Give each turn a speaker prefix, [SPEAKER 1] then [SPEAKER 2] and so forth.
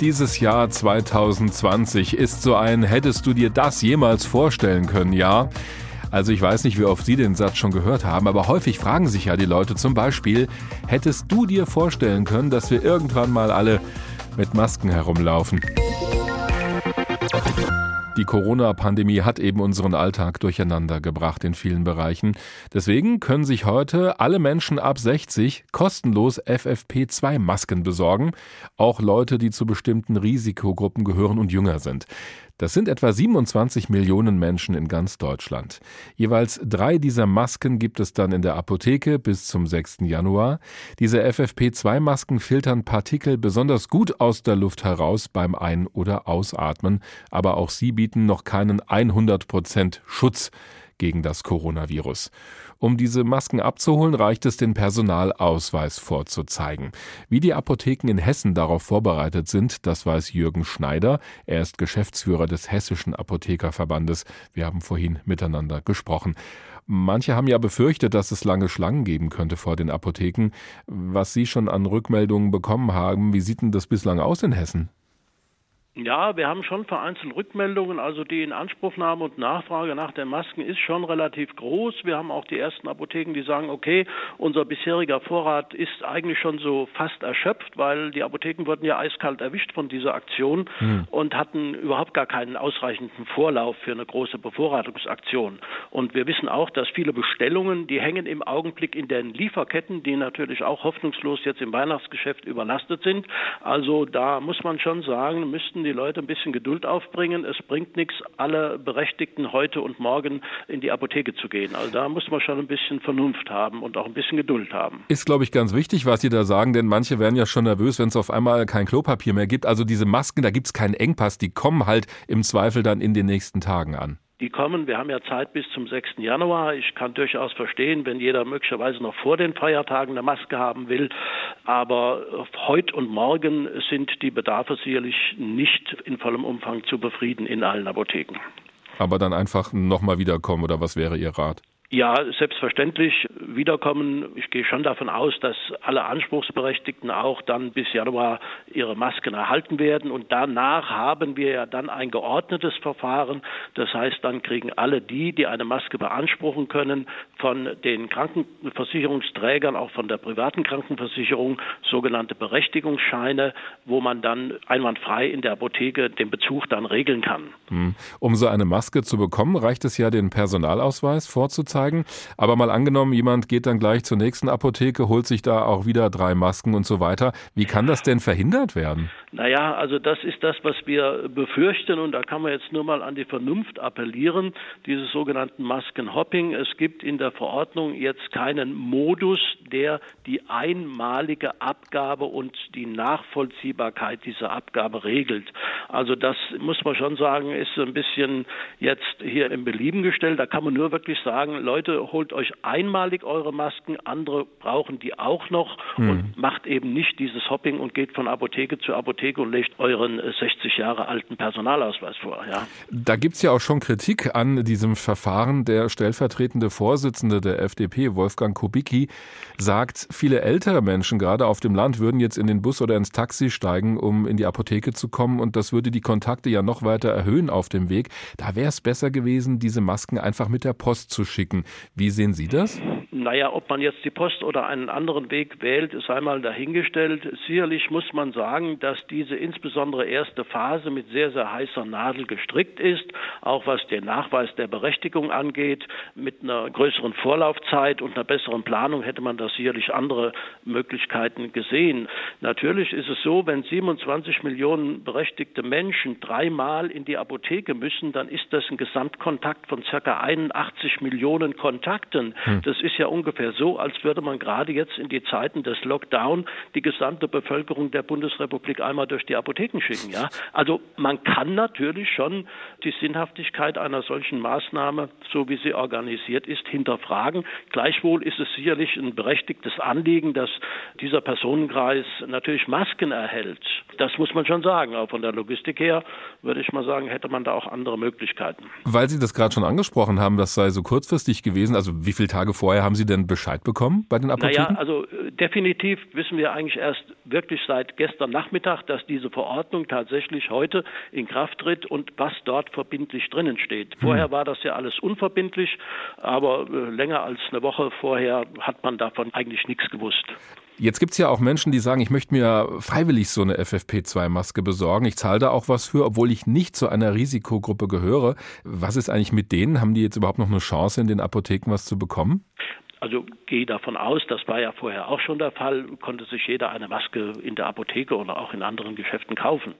[SPEAKER 1] Dieses Jahr 2020 ist so ein Hättest du dir das jemals vorstellen können, ja? Also ich weiß nicht, wie oft Sie den Satz schon gehört haben, aber häufig fragen sich ja die Leute zum Beispiel, hättest du dir vorstellen können, dass wir irgendwann mal alle mit Masken herumlaufen? Die Corona-Pandemie hat eben unseren Alltag durcheinander gebracht in vielen Bereichen. Deswegen können sich heute alle Menschen ab 60 kostenlos FFP2-Masken besorgen, auch Leute, die zu bestimmten Risikogruppen gehören und jünger sind. Das sind etwa 27 Millionen Menschen in ganz Deutschland. Jeweils drei dieser Masken gibt es dann in der Apotheke bis zum 6. Januar. Diese FFP2-Masken filtern Partikel besonders gut aus der Luft heraus beim Ein- oder Ausatmen, aber auch sie bieten noch keinen 100 Prozent Schutz gegen das Coronavirus. Um diese Masken abzuholen, reicht es, den Personalausweis vorzuzeigen. Wie die Apotheken in Hessen darauf vorbereitet sind, das weiß Jürgen Schneider. Er ist Geschäftsführer des Hessischen Apothekerverbandes. Wir haben vorhin miteinander gesprochen. Manche haben ja befürchtet, dass es lange Schlangen geben könnte vor den Apotheken. Was Sie schon an Rückmeldungen bekommen haben, wie sieht denn das bislang aus in Hessen?
[SPEAKER 2] Ja, wir haben schon vereinzelt Rückmeldungen, also die Inanspruchnahme und Nachfrage nach den Masken ist schon relativ groß. Wir haben auch die ersten Apotheken, die sagen, okay, unser bisheriger Vorrat ist eigentlich schon so fast erschöpft, weil die Apotheken wurden ja eiskalt erwischt von dieser Aktion mhm. und hatten überhaupt gar keinen ausreichenden Vorlauf für eine große Bevorratungsaktion. Und wir wissen auch, dass viele Bestellungen, die hängen im Augenblick in den Lieferketten, die natürlich auch hoffnungslos jetzt im Weihnachtsgeschäft überlastet sind. Also da muss man schon sagen, müssten die Leute ein bisschen Geduld aufbringen. Es bringt nichts, alle Berechtigten heute und morgen in die Apotheke zu gehen. Also da muss man schon ein bisschen Vernunft haben und auch ein bisschen Geduld haben.
[SPEAKER 1] Ist, glaube ich, ganz wichtig, was Sie da sagen, denn manche werden ja schon nervös, wenn es auf einmal kein Klopapier mehr gibt. Also diese Masken, da gibt es keinen Engpass, die kommen halt im Zweifel dann in den nächsten Tagen an
[SPEAKER 2] die kommen. Wir haben ja Zeit bis zum 6. Januar. Ich kann durchaus verstehen, wenn jeder möglicherweise noch vor den Feiertagen eine Maske haben will. Aber heute und morgen sind die Bedarfe sicherlich nicht in vollem Umfang zu befrieden in allen Apotheken.
[SPEAKER 1] Aber dann einfach nochmal wiederkommen oder was wäre Ihr Rat?
[SPEAKER 2] Ja, selbstverständlich wiederkommen. Ich gehe schon davon aus, dass alle Anspruchsberechtigten auch dann bis Januar ihre Masken erhalten werden. Und danach haben wir ja dann ein geordnetes Verfahren. Das heißt, dann kriegen alle die, die eine Maske beanspruchen können, von den Krankenversicherungsträgern, auch von der privaten Krankenversicherung, sogenannte Berechtigungsscheine, wo man dann einwandfrei in der Apotheke den Bezug dann regeln kann.
[SPEAKER 1] Hm. Um so eine Maske zu bekommen, reicht es ja, den Personalausweis vorzuzeigen zeigen. Aber mal angenommen, jemand geht dann gleich zur nächsten Apotheke, holt sich da auch wieder drei Masken und so weiter. Wie kann das denn verhindert werden?
[SPEAKER 2] Naja, also das ist das, was wir befürchten und da kann man jetzt nur mal an die Vernunft appellieren, dieses sogenannten Maskenhopping. Es gibt in der Verordnung jetzt keinen Modus, der die einmalige Abgabe und die Nachvollziehbarkeit dieser Abgabe regelt. Also das muss man schon sagen, ist so ein bisschen jetzt hier im Belieben gestellt. Da kann man nur wirklich sagen, Leute, holt euch einmalig eure Masken, andere brauchen die auch noch hm. und macht eben nicht dieses Hopping und geht von Apotheke zu Apotheke und legt euren 60 Jahre alten Personalausweis vor. Ja.
[SPEAKER 1] Da gibt es ja auch schon Kritik an diesem Verfahren. Der stellvertretende Vorsitzende der FDP, Wolfgang Kubicki, sagt, viele ältere Menschen, gerade auf dem Land, würden jetzt in den Bus oder ins Taxi steigen, um in die Apotheke zu kommen und das würde die Kontakte ja noch weiter erhöhen auf dem Weg. Da wäre es besser gewesen, diese Masken einfach mit der Post zu schicken. Wie sehen Sie das?
[SPEAKER 2] Naja, ob man jetzt die Post oder einen anderen Weg wählt, ist einmal dahingestellt. Sicherlich muss man sagen, dass diese insbesondere erste Phase mit sehr, sehr heißer Nadel gestrickt ist, auch was den Nachweis der Berechtigung angeht. Mit einer größeren Vorlaufzeit und einer besseren Planung hätte man da sicherlich andere Möglichkeiten gesehen. Natürlich ist es so, wenn 27 Millionen berechtigte Menschen dreimal in die Apotheke müssen, dann ist das ein Gesamtkontakt von ca. 81 Millionen Kontakten. Hm. Das ist ja ungefähr so, als würde man gerade jetzt in die Zeiten des Lockdown die gesamte Bevölkerung der Bundesrepublik einmal durch die Apotheken schicken. Ja? Also man kann natürlich schon die Sinnhaftigkeit einer solchen Maßnahme, so wie sie organisiert ist, hinterfragen. Gleichwohl ist es sicherlich ein berechtigtes Anliegen, dass dieser Personenkreis natürlich Masken erhält. Das muss man schon sagen. Aber von der Logistik her würde ich mal sagen, hätte man da auch andere Möglichkeiten.
[SPEAKER 1] Weil Sie das gerade schon angesprochen haben, das sei so kurzfristig gewesen. Also wie viele Tage vorher haben Sie denn Bescheid bekommen bei den Apotheken?
[SPEAKER 2] Naja, also äh, definitiv wissen wir eigentlich erst wirklich seit gestern Nachmittag, dass diese Verordnung tatsächlich heute in Kraft tritt und was dort verbindlich drinnen steht. Hm. Vorher war das ja alles unverbindlich, aber äh, länger als eine Woche vorher hat man davon eigentlich nichts gewusst.
[SPEAKER 1] Jetzt gibt es ja auch Menschen, die sagen, ich möchte mir freiwillig so eine FFP2-Maske besorgen. Ich zahle da auch was für, obwohl ich nicht zu einer Risikogruppe gehöre. Was ist eigentlich mit denen? Haben die jetzt überhaupt noch eine Chance, in den Apotheken was zu bekommen?
[SPEAKER 2] Also gehe davon aus, das war ja vorher auch schon der Fall, konnte sich jeder eine Maske in der Apotheke oder auch in anderen Geschäften kaufen.